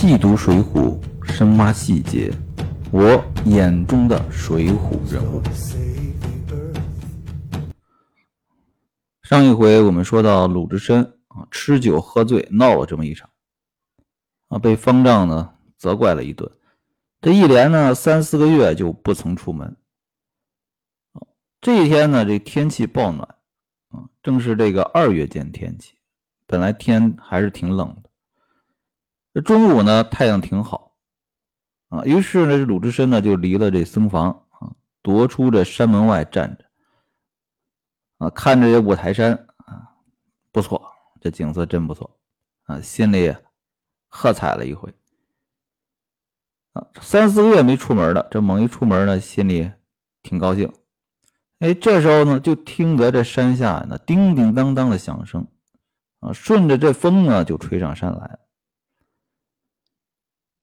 细读《水浒》，深挖细节，我眼中的水浒人物。上一回我们说到鲁智深啊，吃酒喝醉闹了这么一场，啊，被方丈呢责怪了一顿，这一连呢三四个月就不曾出门。这一天呢，这天气暴暖，啊，正是这个二月间天气，本来天还是挺冷的。这中午呢，太阳挺好，啊，于是呢，鲁智深呢就离了这僧房啊，踱出这山门外站着，啊，看着这五台山啊，不错，这景色真不错，啊，心里喝彩了一回，啊，三四个月没出门了，这猛一出门呢，心里挺高兴，哎，这时候呢，就听得这山下那叮叮当当的响声，啊，顺着这风呢，就吹上山来了。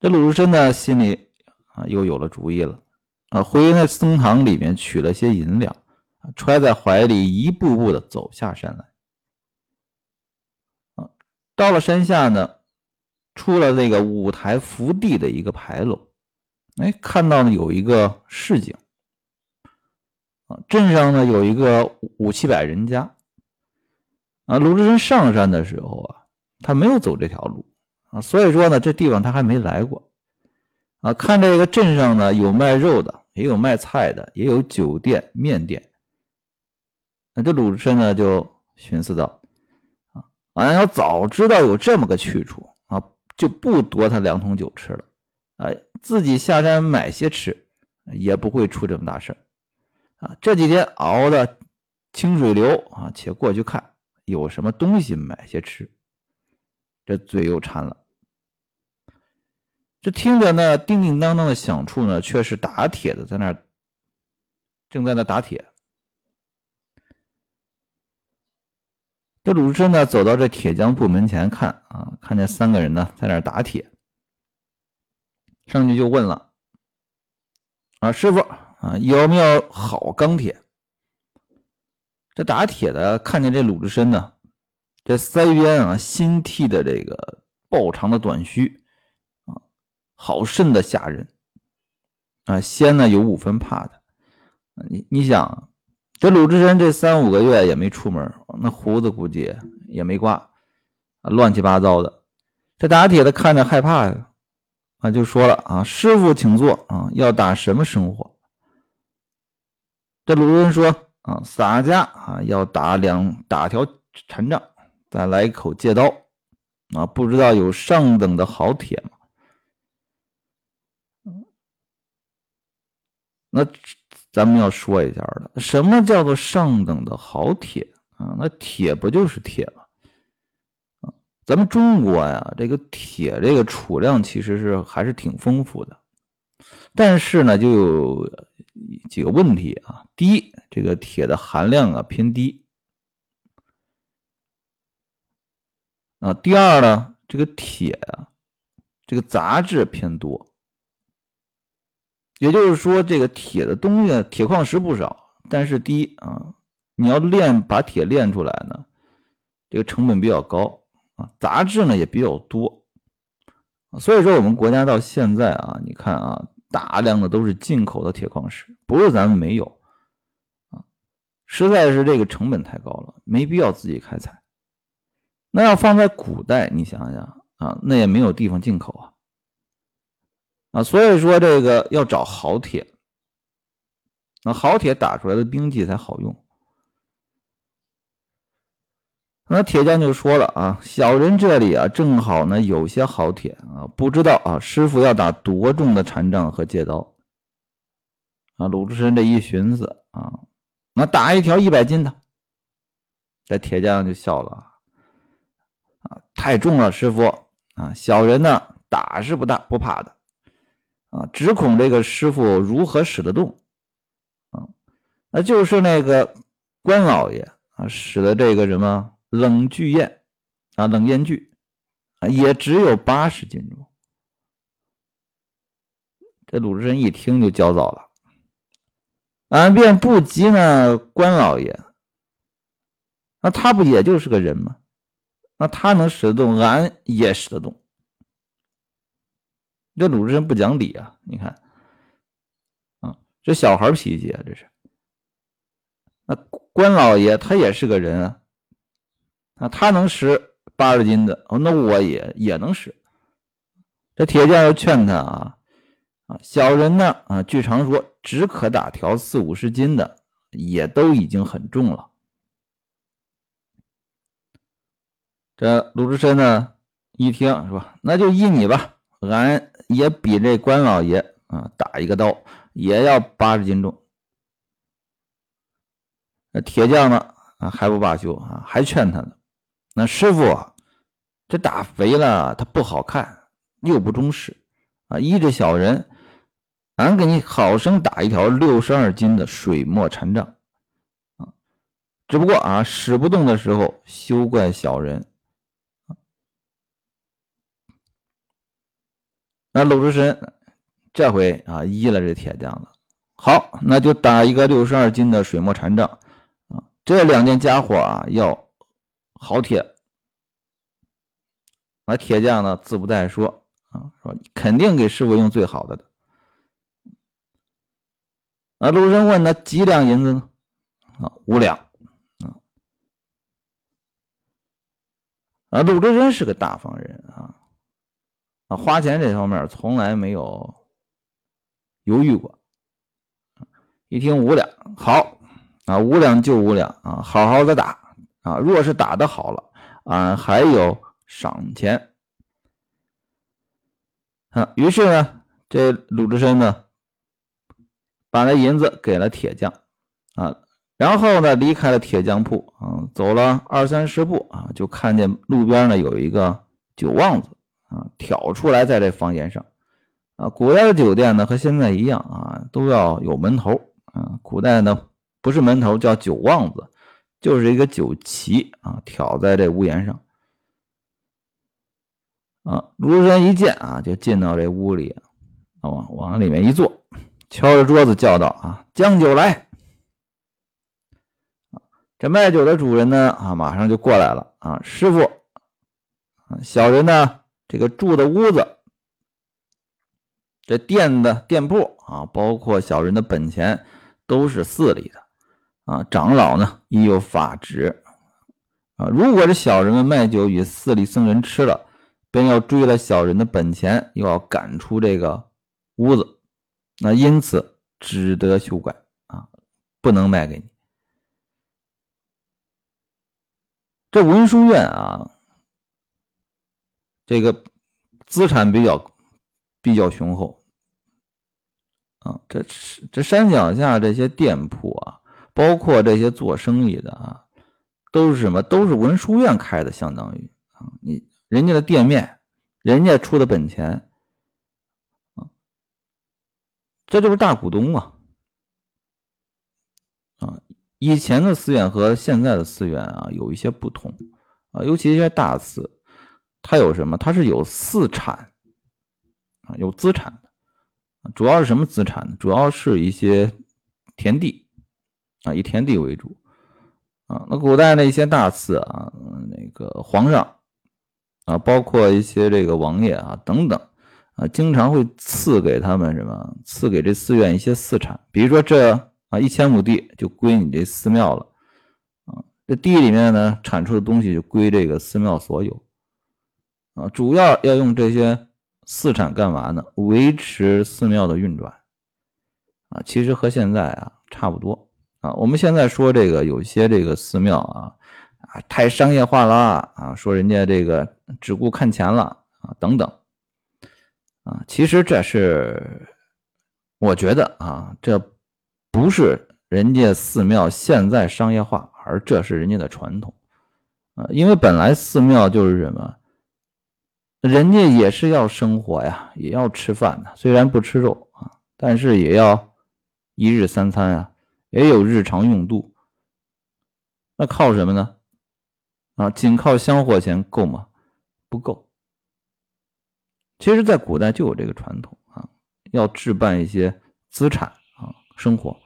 这鲁智深呢，心里啊又有了主意了，啊，回那僧堂里面取了些银两，揣在怀里，一步步的走下山来。啊，到了山下呢，出了那个五台福地的一个牌楼，哎，看到呢有一个市井，啊，镇上呢有一个五七百人家，啊，鲁智深上山的时候啊，他没有走这条路。啊，所以说呢，这地方他还没来过，啊，看这个镇上呢，有卖肉的，也有卖菜的，也有酒店、面店。那这鲁智深呢，就寻思到，啊，俺要早知道有这么个去处啊，就不夺他两桶酒吃了，啊，自己下山买些吃，也不会出这么大事啊。这几天熬的清水流啊，且过去看有什么东西买些吃。这嘴又馋了，这听着那叮叮当当的响处呢，却是打铁的在那，正在那打铁。这鲁智深呢，走到这铁匠铺门前看啊，看见三个人呢在那打铁，上去就问了：“啊，师傅啊，有没有好钢铁？”这打铁的看见这鲁智深呢。这腮边啊，新剃的这个暴长的短须啊，好甚的吓人啊！先呢有五分怕他，你你想，这鲁智深这三五个月也没出门，那胡子估计也没刮啊，乱七八糟的。这打铁的看着害怕呀，啊，就说了啊：“师傅请坐啊，要打什么生火？”这鲁智深说：“啊，洒家啊，要打两打条禅杖。”再来一口借刀啊！不知道有上等的好铁吗？那咱们要说一下了，什么叫做上等的好铁啊？那铁不就是铁吗？啊，咱们中国呀，这个铁这个储量其实是还是挺丰富的，但是呢，就有几个问题啊。第一，这个铁的含量啊偏低。啊，第二呢，这个铁啊，这个杂质偏多，也就是说，这个铁的东西，铁矿石不少，但是第一啊，你要炼把铁炼出来呢，这个成本比较高啊，杂质呢也比较多，所以说我们国家到现在啊，你看啊，大量的都是进口的铁矿石，不是咱们没有。啊，实在是这个成本太高了，没必要自己开采。那要放在古代，你想想啊，那也没有地方进口啊，啊，所以说这个要找好铁，那好铁打出来的兵器才好用。那铁匠就说了啊，小人这里啊，正好呢有些好铁啊，不知道啊，师傅要打多重的禅杖和戒刀？啊，鲁智深这一寻思啊，那打一条一百斤的，这铁匠就笑了。太重了，师傅啊！小人呢，打是不大不怕的啊，只恐这个师傅如何使得动啊？那就是那个关老爷啊，使的这个什么冷巨焰啊，冷焰锯啊，也只有八十斤重。这鲁智深一听就焦躁了，俺便不及那关老爷，那他不也就是个人吗？那他能使得动，俺也使得动。这鲁智深不讲理啊！你看，啊，这小孩脾气啊，这是。那关老爷他也是个人啊，啊，他能使八十斤的，哦，那我也也能使。这铁匠又劝他啊，啊，小人呢，啊，据常说只可打条四五十斤的，也都已经很重了。这鲁智深呢，一听是吧？那就依你吧，俺也比这关老爷啊打一个刀，也要八十斤重。那铁匠呢啊还不罢休啊，还劝他呢。那师傅啊，这打肥了他不好看，又不中视啊。依着小人，俺给你好生打一条六十二斤的水墨禅杖啊。只不过啊，使不动的时候，休怪小人。那鲁智深这回啊依了这铁匠了，好，那就打一个六十二斤的水墨禅杖啊，这两件家伙啊要好铁。那铁匠呢自不再说啊，说肯定给师傅用最好的的。啊，鲁智深问那几两银子呢？啊，五两。啊，鲁智深是个大方人啊。啊，花钱这方面从来没有犹豫过。一听五两，好啊，五两就五两啊，好好的打啊。若是打的好了，俺还有赏钱。啊，于是呢，这鲁智深呢，把那银子给了铁匠啊，然后呢，离开了铁匠铺啊，走了二三十步啊，就看见路边呢有一个酒旺子。啊，挑出来在这房檐上，啊，古代的酒店呢和现在一样啊，都要有门头啊。古代呢不是门头叫酒旺子，就是一个酒旗啊，挑在这屋檐上。啊，卢智深一见啊，就进到这屋里，啊，往往里面一坐，敲着桌子叫道：“啊，将酒来！”这卖酒的主人呢，啊，马上就过来了。啊，师傅，小人呢？这个住的屋子，这店的店铺啊，包括小人的本钱，都是寺里的啊。长老呢，亦有法旨啊。如果这小人们卖酒与寺里僧人吃了，便要追了小人的本钱，又要赶出这个屋子。那因此只得休怪啊，不能卖给你。这文殊院啊。这个资产比较比较雄厚啊，这这山脚下这些店铺啊，包括这些做生意的啊，都是什么？都是文殊院开的，相当于啊，你人家的店面，人家出的本钱啊，这就是大股东啊啊！以前的寺院和现在的寺院啊，有一些不同啊，尤其一些大寺。它有什么？它是有四产啊，有资产的，主要是什么资产呢？主要是一些田地啊，以田地为主啊。那古代的一些大寺啊，那个皇上啊，包括一些这个王爷啊等等啊，经常会赐给他们什么？赐给这寺院一些私产，比如说这啊一千亩地就归你这寺庙了啊，这地里面呢产出的东西就归这个寺庙所有。啊，主要要用这些寺产干嘛呢？维持寺庙的运转。啊，其实和现在啊差不多。啊，我们现在说这个有些这个寺庙啊啊太商业化了啊，说人家这个只顾看钱了啊等等。啊，其实这是我觉得啊，这不是人家寺庙现在商业化，而这是人家的传统。啊，因为本来寺庙就是什么？人家也是要生活呀，也要吃饭的。虽然不吃肉啊，但是也要一日三餐啊，也有日常用度。那靠什么呢？啊，仅靠香火钱够吗？不够。其实，在古代就有这个传统啊，要置办一些资产啊，生活。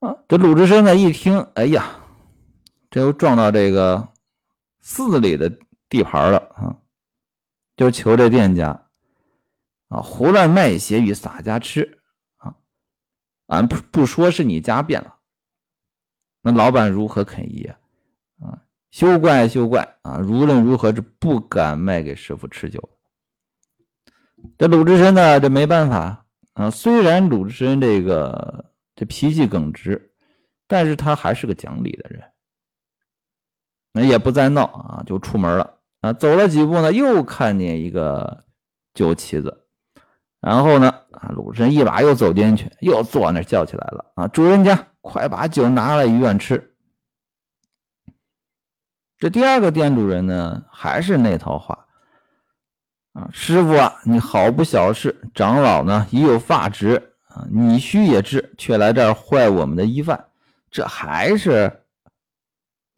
啊，这鲁智深呢一听，哎呀，这又撞到这个。寺里的地盘了啊，就求这店家啊，胡乱卖血与洒家吃啊，俺不不说是你家变了，那老板如何肯依啊？啊，休怪休怪啊！无论如何是不敢卖给师傅吃酒。这鲁智深呢，这没办法啊。虽然鲁智深这个这脾气耿直，但是他还是个讲理的人，那也不再闹啊，就出门了啊。走了几步呢，又看见一个酒旗子，然后呢，啊，鲁智深一把又走进去，又坐那叫起来了啊！主人家，快把酒拿来一院吃。这第二个店主人呢，还是那套话。啊，师傅啊，你好不小事！长老呢已有发值啊，你须也知，却来这儿坏我们的衣饭，这还是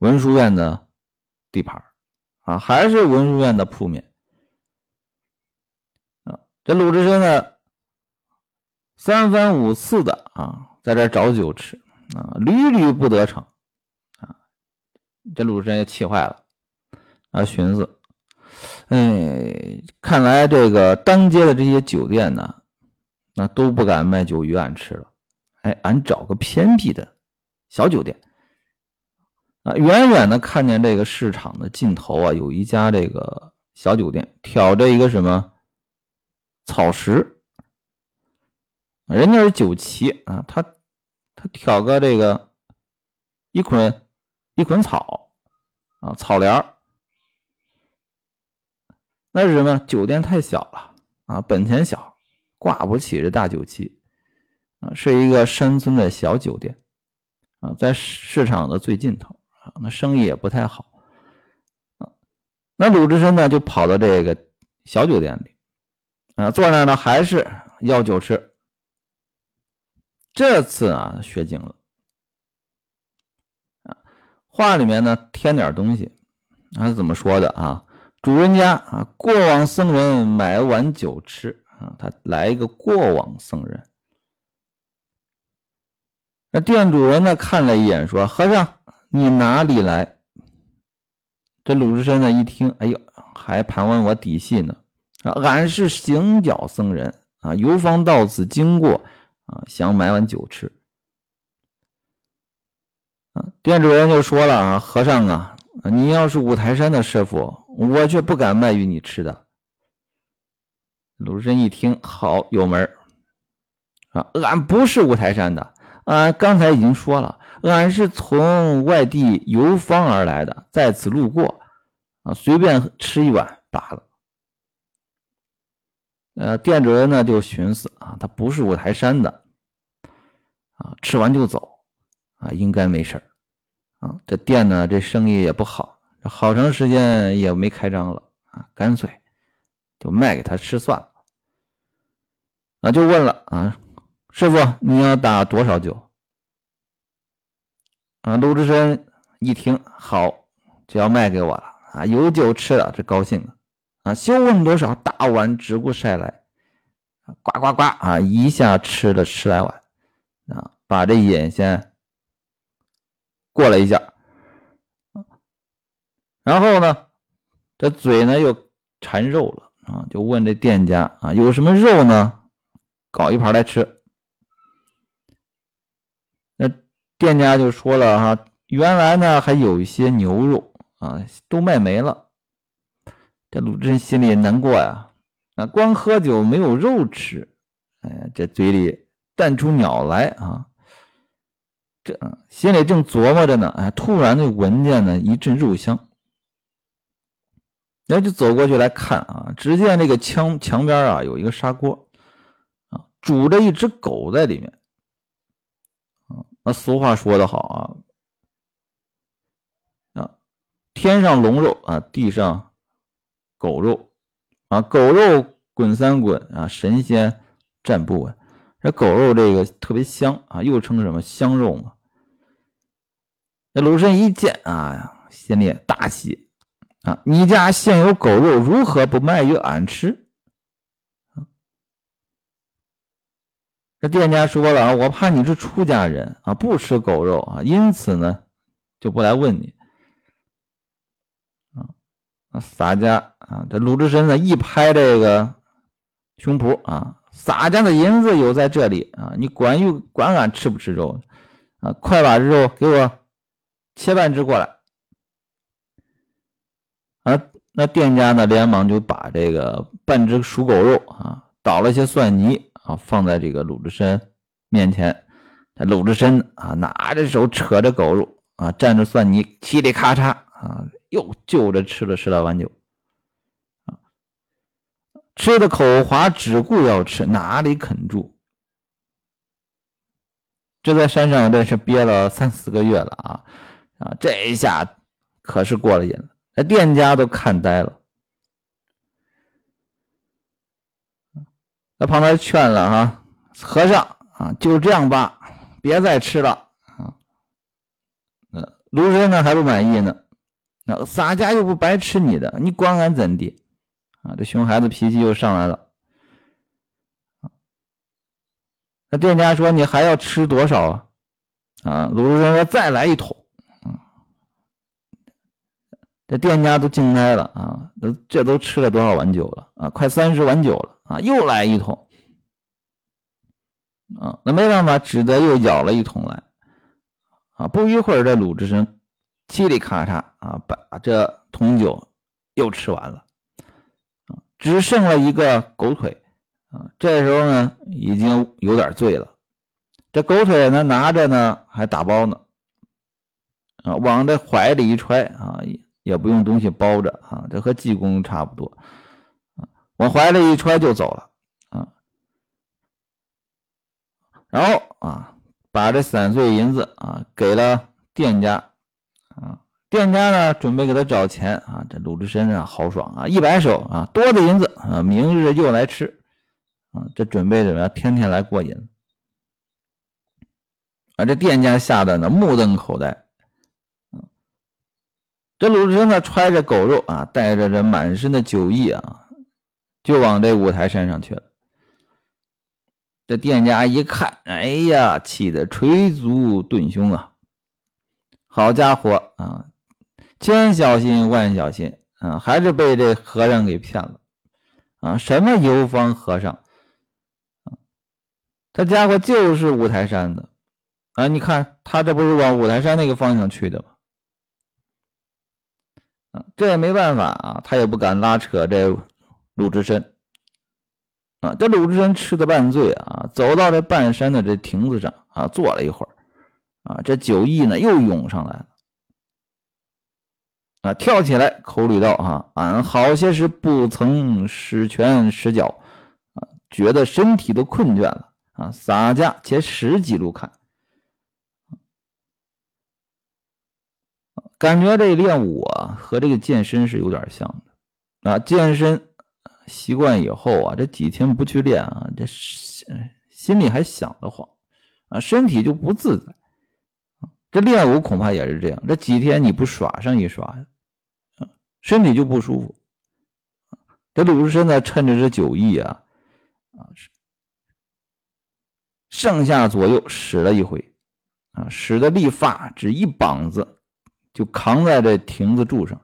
文殊院的地盘啊，还是文殊院的铺面啊。这鲁智深呢，三番五次的啊，在这找酒吃啊，屡屡不得逞啊。这鲁智深也气坏了啊，寻思。哎，看来这个当街的这些酒店呢，那都不敢卖酒与俺吃了。哎，俺找个偏僻的小酒店远远的看见这个市场的尽头啊，有一家这个小酒店，挑着一个什么草石，人家是酒旗啊，他他挑个这个一捆一捆草啊，草帘儿。那是什么？酒店太小了啊，本钱小，挂不起这大酒旗啊，是一个山村的小酒店啊，在市场的最尽头啊，那生意也不太好啊。那鲁智深呢，就跑到这个小酒店里啊，坐那呢，还是要酒吃。这次啊，学精了啊，话里面呢添点东西，他是怎么说的啊？主人家啊，过往僧人买碗酒吃啊，他来一个过往僧人。那店主人呢看了一眼，说：“和尚，你哪里来？”这鲁智深呢一听，哎呦，还盘问我底细呢啊！俺是行脚僧人啊，游方到此经过啊，想买碗酒吃。啊，店主人就说了啊，和尚啊。你要是五台山的师傅，我却不敢卖与你吃的。鲁智深一听，好有门啊！俺不是五台山的，俺刚才已经说了，俺是从外地游方而来的，在此路过啊，随便吃一碗罢了。呃，店主人呢就寻思啊，他不是五台山的啊，吃完就走啊，应该没事儿。啊，这店呢，这生意也不好，好长时间也没开张了啊，干脆就卖给他吃算了。啊，就问了啊，师傅，你要打多少酒？啊，鲁智深一听，好，就要卖给我了啊，有酒吃了，这高兴了啊，休问多少，大碗直顾晒来，呱呱呱啊，一下吃了十来碗啊，把这眼先。过了一下，然后呢，这嘴呢又馋肉了啊，就问这店家啊，有什么肉呢？搞一盘来吃。那店家就说了哈，原来呢还有一些牛肉啊，都卖没了。这鲁智深心里难过呀，啊，光喝酒没有肉吃，哎，这嘴里淡出鸟来啊。这心里正琢磨着呢，哎，突然就闻见了一阵肉香，然后就走过去来看啊，只见这个墙墙边啊有一个砂锅啊，煮着一只狗在里面。那俗话说得好啊，啊，天上龙肉啊，地上狗肉啊，狗肉滚三滚啊，神仙站不稳。这狗肉这个特别香啊，又称什么香肉嘛？那鲁智深一见啊，心里大喜啊！你家现有狗肉，如何不卖与俺吃？这店家说了，我怕你是出家人啊，不吃狗肉啊，因此呢，就不来问你啊洒家啊，这鲁智深呢一拍这个胸脯啊，洒家的银子有在这里啊，你管用管俺吃不吃肉啊？快把肉给我切半只过来。啊，那店家呢连忙就把这个半只熟狗肉啊，倒了些蒜泥啊，放在这个鲁智深面前。鲁智深啊，拿着手扯着狗肉啊，蘸着蒜泥，嘁里咔嚓啊，又就着吃了十来碗酒。啊，吃的口滑，只顾要吃，哪里肯住？这在山上这是憋了三四个月了啊啊，这一下可是过了瘾了。那店家都看呆了，在旁边劝了哈，和尚啊，就这样吧，别再吃了啊。那卢生呢还不满意呢，那洒家又不白吃你的，你管俺怎地？啊，这熊孩子脾气又上来了。那店家说你还要吃多少啊？啊，卢生说再来一桶。这店家都惊呆了啊！这这都吃了多少碗酒了啊？快三十碗酒了啊！又来一桶啊！那没办法，只得又舀了一桶来啊！不一会儿，这鲁智深嘁里咔嚓啊，把这桶酒又吃完了啊，只剩了一个狗腿啊！这时候呢，已经有点醉了，这狗腿呢拿着呢，还打包呢啊，往这怀里一揣啊！也不用东西包着啊，这和济公差不多，往怀里一揣就走了啊，然后啊，把这散碎银子啊给了店家啊，店家呢准备给他找钱啊，这鲁智深啊豪爽啊，一摆手啊，多的银子啊，明日又来吃啊，这准备怎么样？天天来过瘾啊，这店家吓得呢目瞪口呆。这鲁智深呢，揣着狗肉啊，带着这满身的酒意啊，就往这五台山上去了。这店家一看，哎呀，气得捶足顿胸啊！好家伙啊，千小心万小心啊，还是被这和尚给骗了啊！什么游方和尚啊？这家伙就是五台山的啊！你看他这不是往五台山那个方向去的吗？啊，这也没办法啊，他也不敢拉扯这鲁智深啊。这鲁智深吃的半醉啊，走到这半山的这亭子上啊，坐了一会儿啊，这酒意呢又涌上来了啊，跳起来口里道：“啊，俺好些时不曾使拳使脚啊，觉得身体都困倦了啊，洒家且十几路看。”感觉这练武啊，和这个健身是有点像的啊。健身习惯以后啊，这几天不去练啊，这心里还想得慌啊，身体就不自在这练武恐怕也是这样，这几天你不耍上一耍，啊，身体就不舒服。这鲁智深呢，趁着这酒意啊，啊，上下左右使了一回啊，使的力发只一膀子。就扛在这亭子柱上，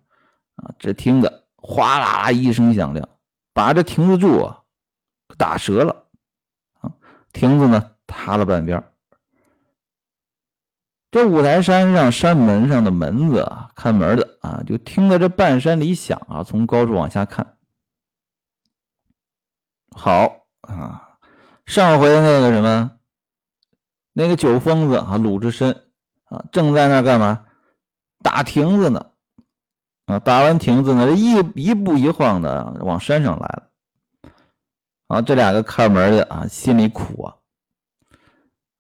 啊，这亭子哗啦啦一声响亮，把这亭子柱啊打折了，啊，亭子呢塌了半边这五台山上山门上的门子啊，看门的啊，就听到这半山里响啊，从高处往下看，好啊，上回那个什么，那个酒疯子啊，鲁智深啊，正在那干嘛？打亭子呢，啊，打完亭子呢，一一步一晃的往山上来了。啊，这两个看门的啊，心里苦啊，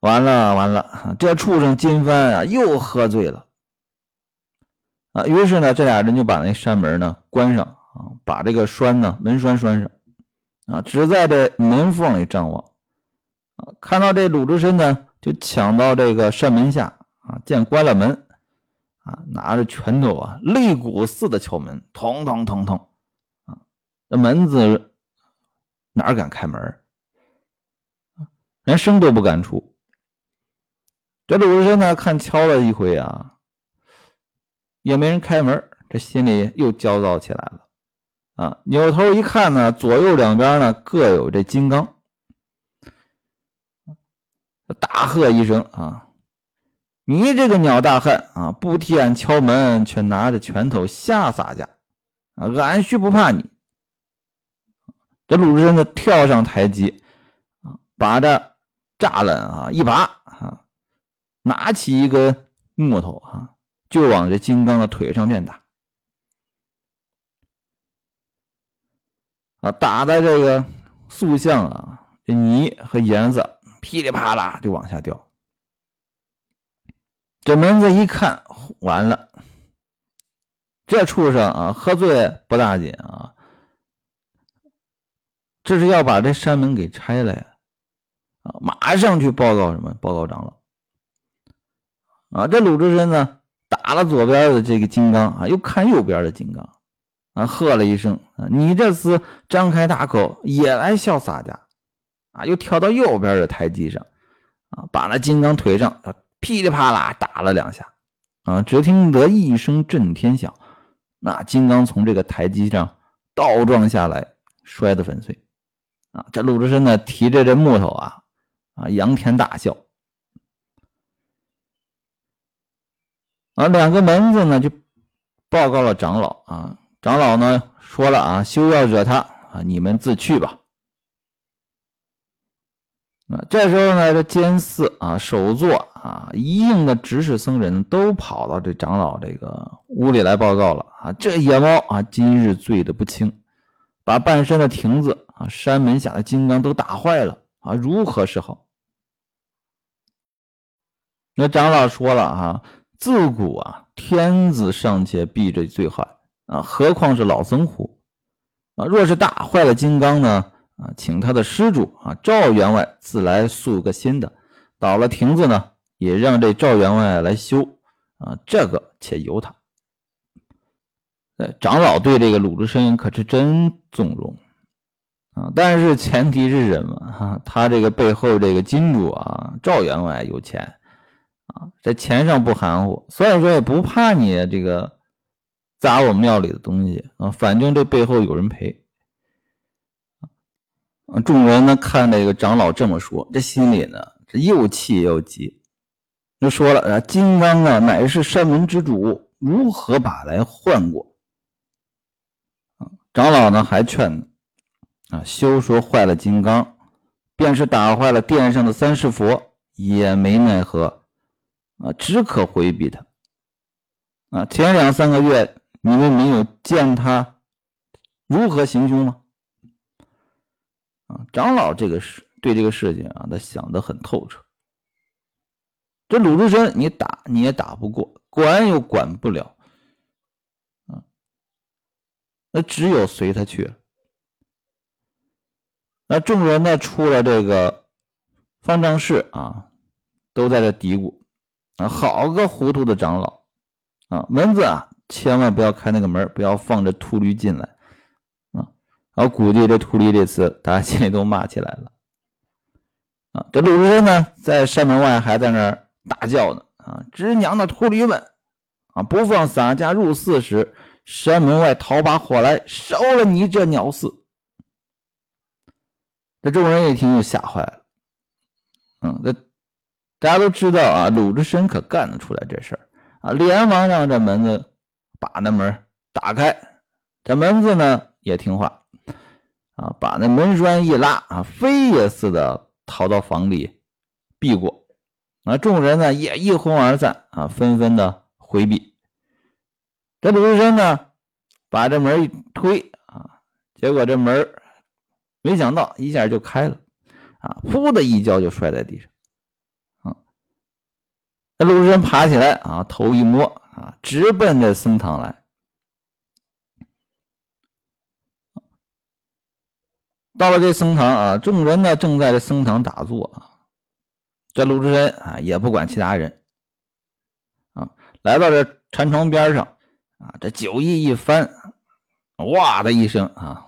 完了完了，这畜生金帆啊又喝醉了。啊，于是呢，这俩人就把那山门呢关上啊，把这个栓呢门栓栓上，啊，只在这门缝里张望。啊，看到这鲁智深呢，就抢到这个山门下啊，见关了门。啊，拿着拳头啊，擂鼓似的敲门，咚咚咚咚，啊，这门子哪敢开门连声都不敢出。这鲁智深呢，看敲了一回啊，也没人开门，这心里又焦躁起来了。啊，扭头一看呢，左右两边呢各有这金刚。大喝一声啊！你这个鸟大汉啊，不替俺敲门，却拿着拳头吓洒家啊！俺须不怕你。这鲁智深呢，跳上台阶啊，把这栅栏啊一拔啊，拿起一根木头啊，就往这金刚的腿上面打啊！打在这个塑像啊，这泥和颜色。噼里啪啦就往下掉，这门子一看完了，这畜生啊，喝醉不打紧啊，这是要把这山门给拆了呀！啊，马上去报告什么？报告长老啊！这鲁智深呢，打了左边的这个金刚啊，又看右边的金刚啊，喝了一声啊，你这厮张开大口也来笑洒家！啊，又跳到右边的台阶上，啊，把那金刚腿上噼里啪啦打了两下，啊，只听得一声震天响，那金刚从这个台阶上倒撞下来，摔得粉碎。啊，这鲁智深呢，提着这木头啊，啊，仰天大笑。啊，两个门子呢就报告了长老啊，长老呢说了啊，休要惹他啊，你们自去吧。啊，这时候呢，这监寺啊、首座啊、一应的执事僧人都跑到这长老这个屋里来报告了啊。这野猫啊，今日醉得不轻，把半山的亭子啊、山门下的金刚都打坏了啊，如何是好？那长老说了啊，自古啊，天子尚且避这罪害啊，何况是老僧乎？啊，若是打坏了金刚呢？啊，请他的施主啊，赵员外自来塑个新的。倒了亭子呢，也让这赵员外来修啊。这个且由他。呃，长老对这个鲁智深可是真纵容啊。但是前提是什么？哈，他这个背后这个金主啊，赵员外有钱啊，在钱上不含糊，所以说也不怕你这个砸我庙里的东西啊。反正这背后有人赔。啊，众人呢看这个长老这么说，这心里呢这又气又急。就说了啊，金刚啊乃是山门之主，如何把来换过？啊，长老呢还劝呢，啊，休说坏了金刚，便是打坏了殿上的三世佛，也没奈何，啊，只可回避他。啊，前两三个月你们没有见他如何行凶吗？啊，长老这个事对这个事情啊，他想得很透彻。这鲁智深，你打你也打不过，管又管不了，啊，那只有随他去。那众人呢，出了这个方丈室啊，都在这嘀咕啊，好个糊涂的长老啊！门子啊，千万不要开那个门，不要放着秃驴进来。啊我估计这秃驴这次大家心里都骂起来了啊！这鲁智深呢，在山门外还在那儿大叫呢啊！直娘的秃驴们啊！不放洒家入寺时，山门外讨把火来烧了你这鸟寺！这众人一听就吓坏了。嗯，这大家都知道啊，鲁智深可干得出来这事儿啊！连忙让这门子把那门打开，这门子呢也听话。啊，把那门栓一拉啊，飞也似的逃到房里避过。那，众人呢也一哄而散啊，纷纷的回避。这鲁智深呢，把这门一推啊，结果这门没想到一下就开了啊，噗的一跤就摔在地上。啊，这鲁智深爬起来啊，头一摸啊，直奔这僧堂来。到了这僧堂啊，众人呢正在这僧堂打坐啊。这鲁智深啊也不管其他人啊，来到这禅床边上啊，这酒意一翻，哇的一声啊，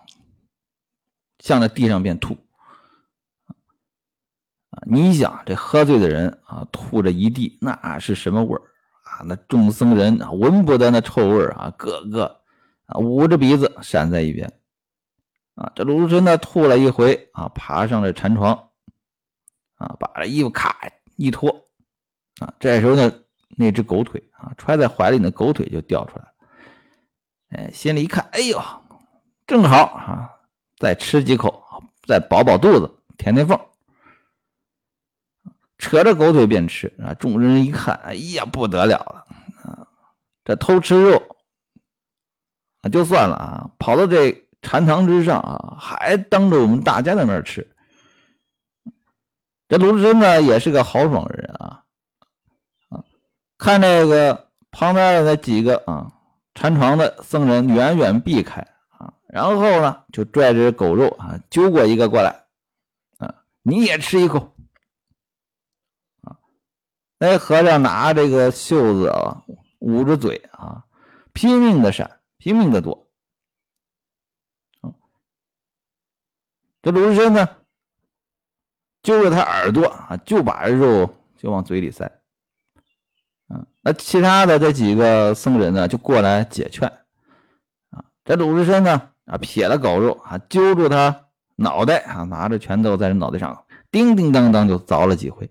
向着地上便吐啊。你想这喝醉的人啊，吐着一地，那是什么味儿啊？那众僧人啊闻不得那臭味儿啊，个个啊，捂着鼻子闪在一边。啊，这鲁智深呢吐了一回啊，爬上了禅床，啊，把这衣服咔一脱，啊，这时候呢，那只狗腿啊，揣在怀里的狗腿就掉出来了。哎，心里一看，哎呦，正好啊，再吃几口，再饱饱肚子，填填缝。扯着狗腿便吃啊！众人一看，哎呀，不得了了啊！这偷吃肉啊，就算了啊，跑到这禅堂之上啊，还当着我们大家的面吃。这鲁智深呢，也是个豪爽的人啊啊！看这个旁边的那几个啊禅床的僧人远远避开啊，然后呢，就拽着狗肉啊，揪过一个过来啊，你也吃一口。那和尚拿这个袖子啊，捂着嘴啊，拼命的闪，拼命的躲。这鲁智深呢，揪着他耳朵啊，就把肉就往嘴里塞。啊，那其他的这几个僧人呢，就过来解劝。啊，这鲁智深呢，啊，撇了狗肉啊，揪住他脑袋啊，拿着拳头在这脑袋上叮叮当当就凿了几回。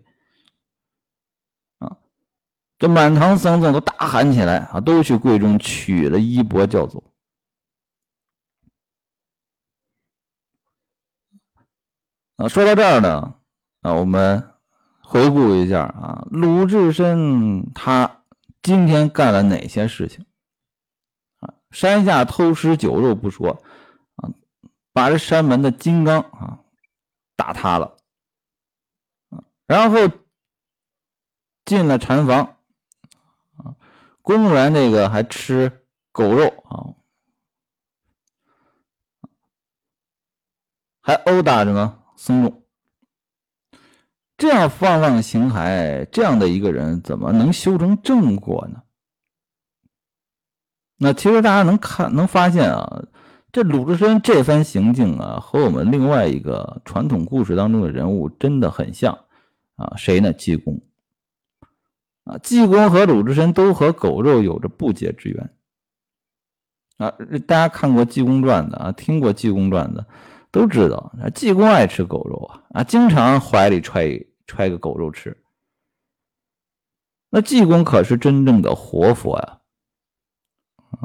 这满堂僧众都大喊起来啊，都去柜中取了衣钵叫走。啊，说到这儿呢，啊，我们回顾一下啊，鲁智深他今天干了哪些事情？啊，山下偷吃酒肉不说，啊，把这山门的金刚啊打塌了，啊，然后进了禅房啊。公然那个还吃狗肉啊，还殴打什么僧众，这样放浪形骸，这样的一个人怎么能修成正果呢？那其实大家能看能发现啊，这鲁智深这番行径啊，和我们另外一个传统故事当中的人物真的很像啊，谁呢？济公。啊，济公和鲁智深都和狗肉有着不解之缘。啊，大家看过《济公传》的啊，听过《济公传》的，都知道那，济公爱吃狗肉啊，啊，经常怀里揣揣个狗肉吃。那济公可是真正的活佛呀。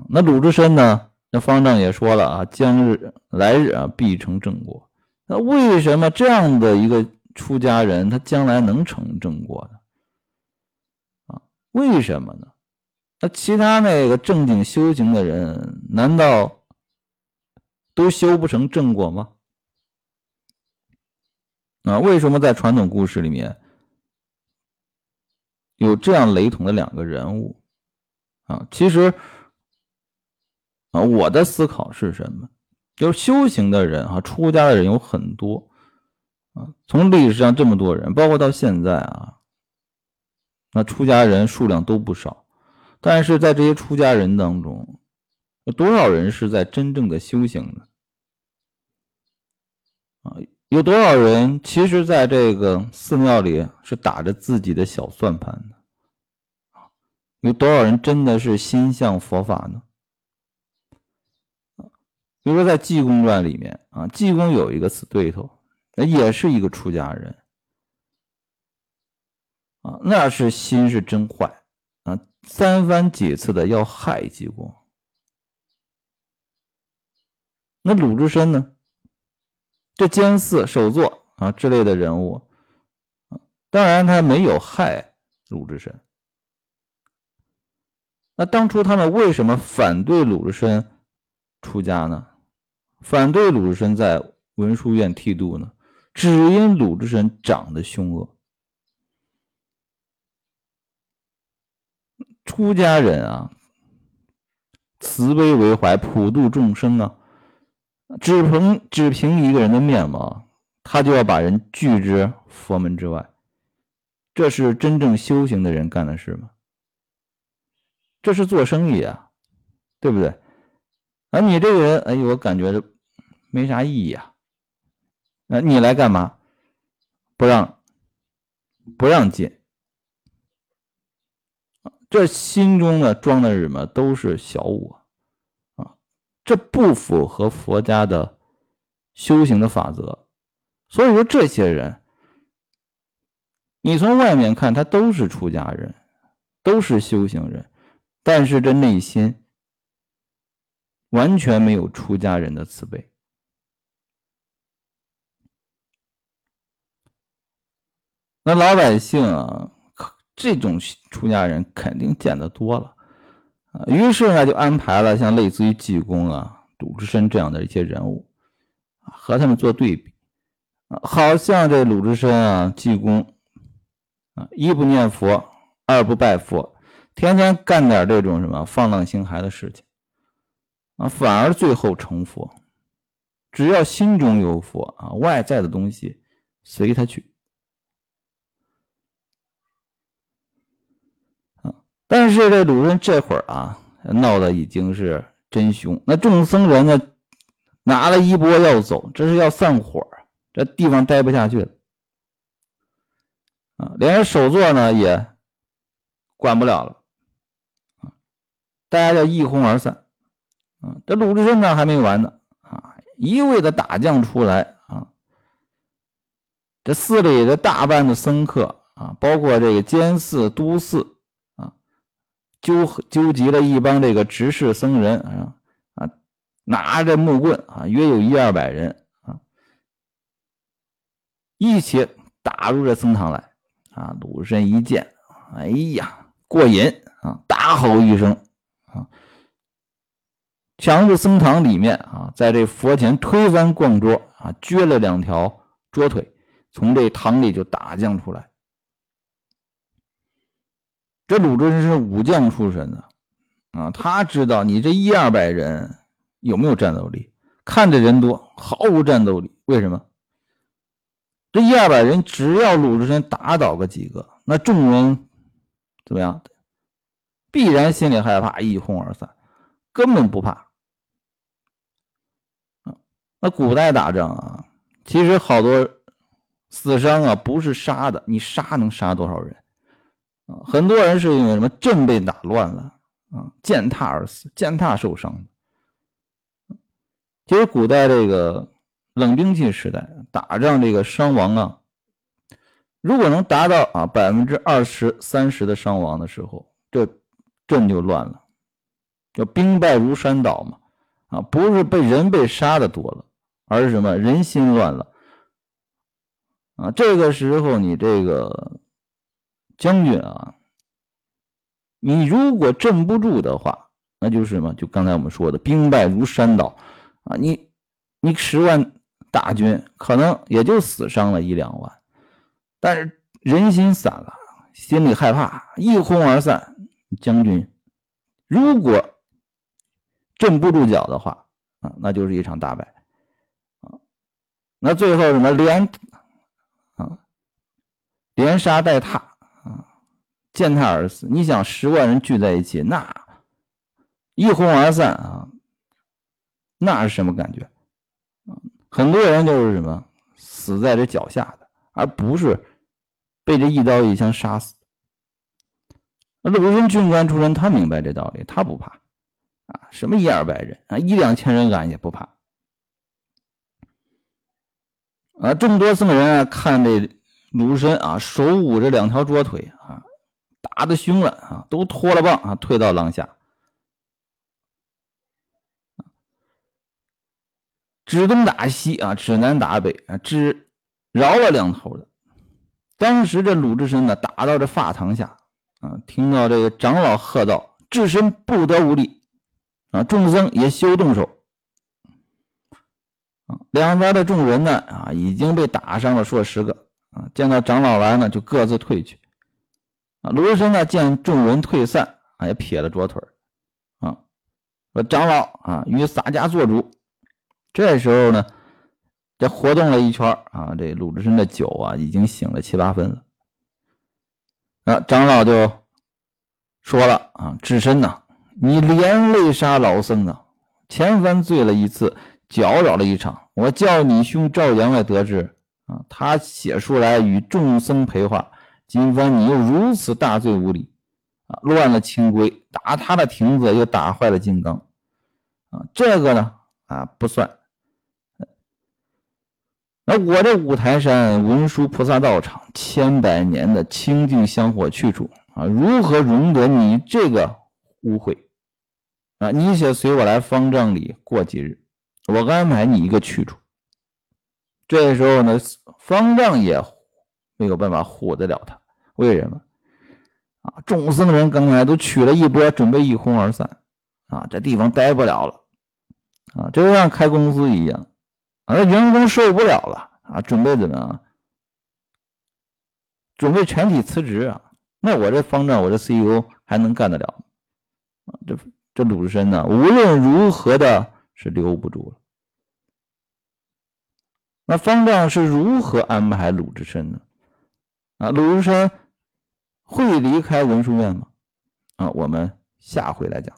那鲁智深呢？那方丈也说了啊，将日来日啊，必成正果。那为什么这样的一个出家人，他将来能成正果呢？啊为什么呢？那其他那个正经修行的人，难道都修不成正果吗？啊，为什么在传统故事里面有这样雷同的两个人物？啊，其实啊，我的思考是什么？就是修行的人啊，出家的人有很多啊，从历史上这么多人，包括到现在啊。那出家人数量都不少，但是在这些出家人当中，有多少人是在真正的修行呢？啊，有多少人其实在这个寺庙里是打着自己的小算盘的？有多少人真的是心向佛法呢？比如说在《济公传》里面啊，济公有一个死对头，也是一个出家人。啊，那是心是真坏啊！三番几次的要害济公。那鲁智深呢？这监寺首座啊之类的人物，当然他没有害鲁智深。那当初他们为什么反对鲁智深出家呢？反对鲁智深在文殊院剃度呢？只因鲁智深长得凶恶。出家人啊，慈悲为怀，普度众生啊，只凭只凭一个人的面貌，他就要把人拒之佛门之外，这是真正修行的人干的事吗？这是做生意啊，对不对？而你这个人，哎呦，我感觉没啥意义啊。那你来干嘛？不让，不让进。这心中呢装的是什么？都是小我！这不符合佛家的修行的法则。所以说，这些人，你从外面看，他都是出家人，都是修行人，但是这内心完全没有出家人的慈悲。那老百姓啊，这种出家人肯定见得多了啊，于是呢，就安排了像类似于济公啊、鲁智深这样的一些人物，和他们做对比，好像这鲁智深啊、济公啊，一不念佛，二不拜佛，天天干点这种什么放浪形骸的事情啊，反而最后成佛，只要心中有佛啊，外在的东西随他去。但是这鲁智深这会儿啊，闹的已经是真凶。那众僧人呢，拿了衣钵要走，这是要散伙这地方待不下去了啊！连首座呢也管不了了啊！大家就一哄而散啊！这鲁智深呢还没完呢啊！一味的打将出来啊！这寺里的大半的僧客啊，包括这个监寺、都寺。纠纠集了一帮这个执事僧人啊，拿着木棍啊，约有一二百人啊，一起打入这僧堂来啊。鲁智深一见，哎呀，过瘾啊！大吼一声啊，强入僧堂里面啊，在这佛前推翻供桌啊，撅了两条桌腿，从这堂里就打将出来。这鲁智深是武将出身的啊，他知道你这一二百人有没有战斗力？看着人多，毫无战斗力。为什么？这一二百人，只要鲁智深打倒个几个，那众人怎么样？必然心里害怕，一哄而散，根本不怕。那古代打仗啊，其实好多死伤啊，不是杀的，你杀能杀多少人？很多人是因为什么阵被打乱了啊，践踏而死，践踏受伤。其实古代这个冷兵器时代打仗，这个伤亡啊，如果能达到啊百分之二十三十的伤亡的时候，这阵就乱了，叫兵败如山倒嘛。啊，不是被人被杀的多了，而是什么人心乱了啊。这个时候你这个。将军啊，你如果镇不住的话，那就是什么？就刚才我们说的，兵败如山倒啊！你你十万大军，可能也就死伤了一两万，但是人心散了，心里害怕，一哄而散。将军如果镇不住脚的话啊，那就是一场大败啊！那最后什么连啊连杀带踏。践踏而死，你想十万人聚在一起，那一哄而散啊，那是什么感觉？很多人就是什么死在这脚下的，而不是被这一刀一枪杀死。那鲁智深军官出身，他明白这道理，他不怕啊，什么一二百人啊，一两千人敢也不怕啊。众多僧人啊，看这鲁智深啊，手捂着两条桌腿啊。打的凶了啊，都脱了棒啊，退到廊下，指东打西啊，指南打北啊，指饶了两头的。当时这鲁智深呢，打到这法堂下啊，听到这个长老喝道：“智深不得无礼啊！”众僧也休动手啊。两边的众人呢啊，已经被打伤了数十个啊，见到长老来呢，就各自退去。啊，鲁智深呢见众人退散，啊，也撇了桌腿啊，说长老啊，与洒家做主。这时候呢，这活动了一圈啊，这鲁智深的酒啊，已经醒了七八分了。啊，长老就说了啊，智深呐，你连累杀老僧啊，前番醉了一次，搅扰了一场，我叫你兄赵阳来得知啊，他写书来与众僧陪话。今番你又如此大罪无礼啊，乱了清规，打他的亭子又打坏了金刚啊，这个呢啊不算。那我这五台山文殊菩萨道场千百年的清净香火去处啊，如何容得你这个污秽啊？你且随我来方丈里过几日，我安排你一个去处。这时候呢，方丈也没有办法唬得了他，为什么？啊，众僧人刚才都取了一波，准备一哄而散啊，这地方待不了了啊，就像开公司一样。而员工受不了了啊，准备怎么样？准备全体辞职啊？那我这方丈，我这 CEO 还能干得了啊？这这鲁智深呢，无论如何的是留不住了。那方丈是如何安排鲁智深呢？啊，鲁智深会离开文殊院吗？啊，我们下回来讲。